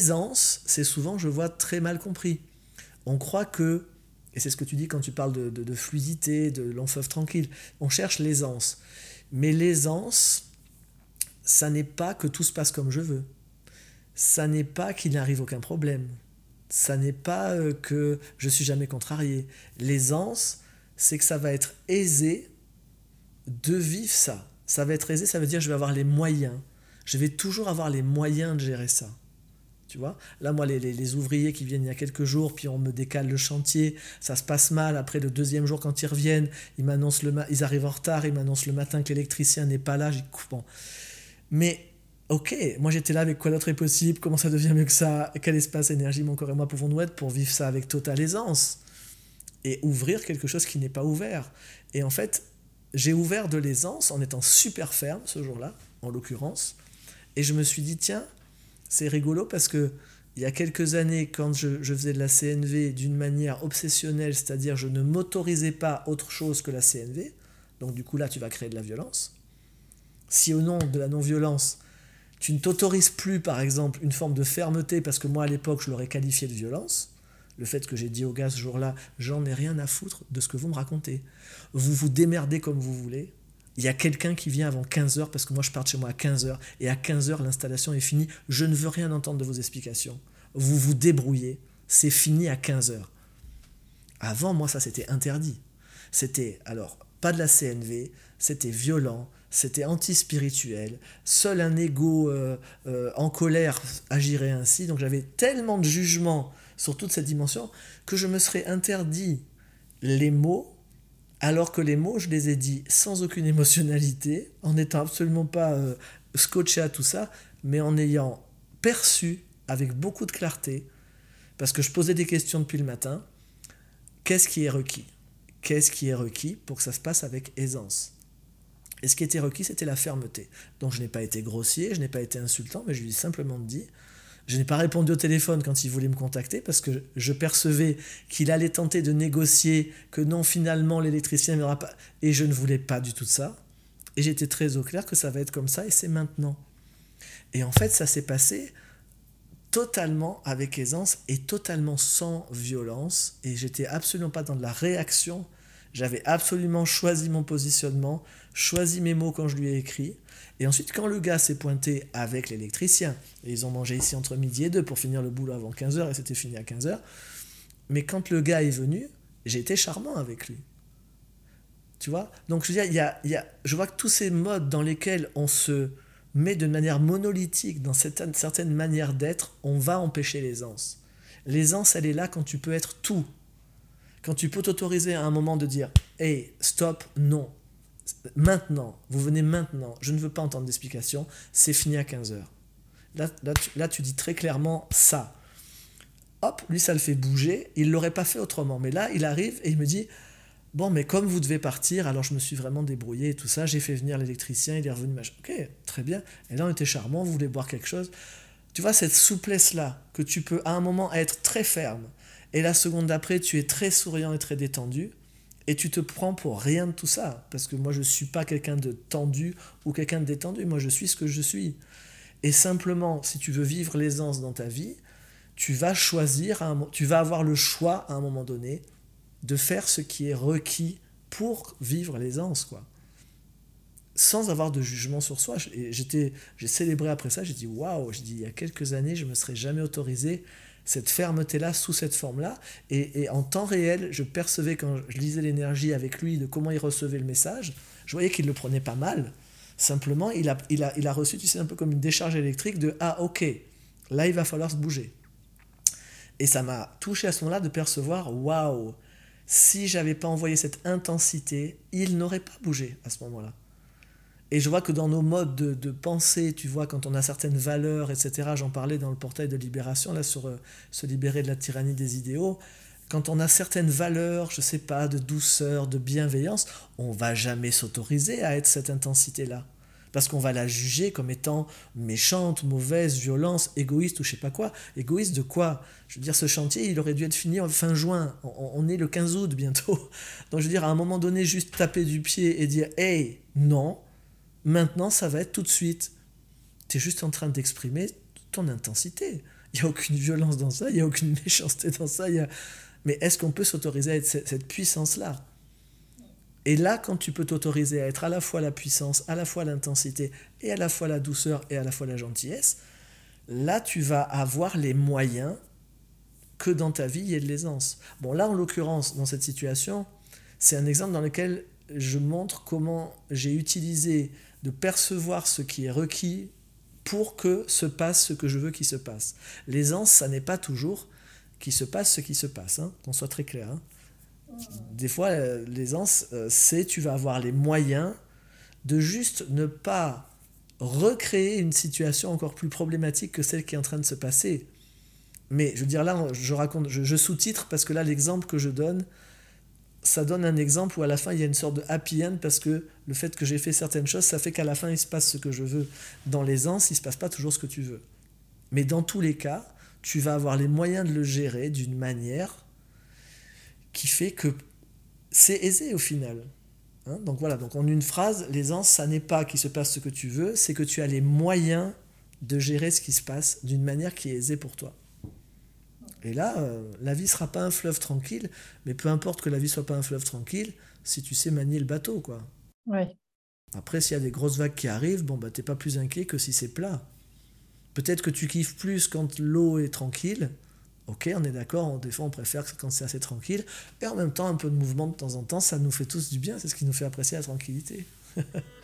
l'aisance, c'est souvent, je vois, très mal compris. On croit que, et c'est ce que tu dis quand tu parles de, fluidité, de long tranquille, on cherche l'aisance. Mais l'aisance, ça n'est pas que tout se passe comme je veux. Ça n'est pas qu'il n'arrive aucun problème. Ça n'est pas euh, que je suis jamais contrarié. L'aisance, c'est que ça va être aisé de vivre ça. Ça va être aisé, ça veut dire que je vais avoir les moyens. Je vais toujours avoir les moyens de gérer ça. Tu vois Là, moi, les, ouvriers qui viennent il y a quelques jours, puis on me décale le chantier, ça se passe mal. Après, le deuxième jour, quand ils reviennent, ils, m'annoncent le ils arrivent en retard, ils m'annoncent le matin que l'électricien n'est pas là. J'ai bon. Mais, ok, moi j'étais là avec quoi d'autre est possible, comment ça devient mieux que ça, quel espace, énergie mon corps et moi pouvons-nous être pour vivre ça avec totale aisance et ouvrir quelque chose qui n'est pas ouvert? Et en fait, j'ai ouvert de l'aisance en étant super ferme ce jour-là, en l'occurrence, et je me suis dit, tiens, c'est rigolo parce que il y a quelques années, quand je, faisais de la CNV d'une manière obsessionnelle, c'est-à-dire je ne m'autorisais pas autre chose que la CNV, donc du coup là tu vas créer de la violence. Si au nom de la non-violence, tu ne t'autorises plus par exemple une forme de fermeté, parce que moi à l'époque je l'aurais qualifié de violence, le fait que j'ai dit au gars ce jour-là, j'en ai rien à foutre de ce que vous me racontez. Vous vous démerdez comme vous voulez, il y a quelqu'un qui vient avant 15h parce que moi je pars de chez moi à 15h et à 15h l'installation est finie. Je ne veux rien entendre de vos explications. Vous vous débrouillez. C'est fini à 15h. Avant, moi, ça c'était interdit. C'était alors pas de la CNV, c'était violent, c'était anti-spirituel. Seul un ego euh, euh, en colère agirait ainsi. Donc j'avais tellement de jugement sur toute cette dimension que je me serais interdit les mots alors que les mots, je les ai dit sans aucune émotionnalité, en n'étant absolument pas euh, scotché à tout ça, mais en ayant perçu avec beaucoup de clarté, parce que je posais des questions depuis le matin, qu'est-ce qui est requis? Qu'est-ce qui est requis pour que ça se passe avec aisance? Et ce qui était requis, c'était la fermeté. Donc je n'ai pas été grossier, je n'ai pas été insultant, mais je lui ai simplement dit, je n'ai pas répondu au téléphone quand il voulait me contacter parce que je percevais qu'il allait tenter de négocier, que non, finalement, l'électricien ne pas. Et je ne voulais pas du tout ça. Et j'étais très au clair que ça va être comme ça et c'est maintenant. Et en fait, ça s'est passé totalement avec aisance et totalement sans violence. Et j'étais absolument pas dans de la réaction. J'avais absolument choisi mon positionnement, choisi mes mots quand je lui ai écrit. Et ensuite, quand le gars s'est pointé avec l'électricien, et ils ont mangé ici entre midi et deux pour finir le boulot avant 15h, et c'était fini à 15h, mais quand le gars est venu, j'ai été charmant avec lui. Tu vois? Donc, je veux dire, y a, y a, je vois que tous ces modes dans lesquels on se met de manière monolithique dans cette certaine manière d'être, on va empêcher l'aisance. L'aisance, elle est là quand tu peux être tout. Quand tu peux t'autoriser à un moment de dire Hey, stop, non, Maintenant, vous venez maintenant, je ne veux pas entendre d'explication, c'est fini à 15h. Là, là, tu, dis très clairement ça. Hop, lui, ça le fait bouger, il ne l'aurait pas fait autrement. Mais là, il arrive et il me dit, bon, mais comme vous devez partir, alors je me suis vraiment débrouillé et tout ça, j'ai fait venir l'électricien, il est revenu, ok, très bien. Et là, on était charmant, vous voulez boire quelque chose? Tu vois, cette souplesse-là, que tu peux à un moment être très ferme, et la seconde d'après, tu es très souriant et très détendu, et tu te prends pour rien de tout ça, parce que moi je ne suis pas quelqu'un de tendu ou quelqu'un de détendu, moi je suis ce que je suis. Et simplement, si tu veux vivre l'aisance dans ta vie, tu vas choisir, un, tu vas avoir le choix à un moment donné de faire ce qui est requis pour vivre l'aisance, quoi. Sans avoir de jugement sur soi. J'étais, j'ai célébré après ça, j'ai dit waouh, j'ai dit il y a quelques années, je me serais jamais autorisé cette fermeté-là, sous cette forme-là. Et, en temps réel, je percevais quand je lisais l'énergie avec lui de comment il recevait le message, je voyais qu'il le prenait pas mal. Simplement, il a, il, a, il a reçu, tu sais, un peu comme une décharge électrique de Ah, ok, là, il va falloir se bouger. Et ça m'a touché à ce moment-là de percevoir Waouh, si j'avais pas envoyé cette intensité, il n'aurait pas bougé à ce moment-là. Et je vois que dans nos modes de, de, pensée, tu vois, quand on a certaines valeurs, etc., j'en parlais dans le portail de libération, là, sur euh, se libérer de la tyrannie des idéaux, quand on a certaines valeurs, je sais pas, de douceur, de bienveillance, on va jamais s'autoriser à être cette intensité-là. Parce qu'on va la juger comme étant méchante, mauvaise, violence, égoïste ou je sais pas quoi. Égoïste de quoi? Je veux dire, ce chantier, il aurait dû être fini fin juin. On, on est le 15 août bientôt. Donc je veux dire, à un moment donné, juste taper du pied et dire Hey, non, Maintenant, ça va être tout de suite. Tu es juste en train d'exprimer ton intensité. Il n'y a aucune violence dans ça, il n'y a aucune méchanceté dans ça. Mais est-ce qu'on peut s'autoriser à être cette puissance-là? Et là, quand tu peux t'autoriser à être à la fois la puissance, à la fois l'intensité, et à la fois la douceur, et à la fois la gentillesse, là, tu vas avoir les moyens que dans ta vie, il y ait de l'aisance. Bon, là, en l'occurrence, dans cette situation, c'est un exemple dans lequel je montre comment j'ai utilisé de percevoir ce qui est requis pour que se passe ce que je veux qu'il se passe. L'aisance, ça n'est pas toujours qu'il se passe ce qui se passe, hein, qu'on soit très clair. Hein. Des fois, euh, l'aisance, euh, c'est tu vas avoir les moyens de juste ne pas recréer une situation encore plus problématique que celle qui est en train de se passer. Mais je veux dire, là, je raconte, je sous-titre parce que là, l'exemple que je donne, ça donne un exemple où à la fin il y a une sorte de happy end parce que le fait que j'ai fait certaines choses, ça fait qu'à la fin il se passe ce que je veux. Dans l'aisance, il ne se passe pas toujours ce que tu veux. Mais dans tous les cas, tu vas avoir les moyens de le gérer d'une manière qui fait que c'est aisé au final. Hein donc voilà, donc en une phrase, l'aisance, ça n'est pas qu'il se passe ce que tu veux, c'est que tu as les moyens de gérer ce qui se passe d'une manière qui est aisée pour toi. Et là, euh, la vie sera pas un fleuve tranquille, mais peu importe que la vie soit pas un fleuve tranquille, si tu sais manier le bateau, quoi. Ouais. Après, s'il y a des grosses vagues qui arrivent, bon, bah, t'es pas plus inquiet que si c'est plat. Peut-être que tu kiffes plus quand l'eau est tranquille. Ok, on est d'accord, des fois on préfère quand c'est assez tranquille. Et en même temps, un peu de mouvement de temps en temps, ça nous fait tous du bien, c'est ce qui nous fait apprécier la tranquillité.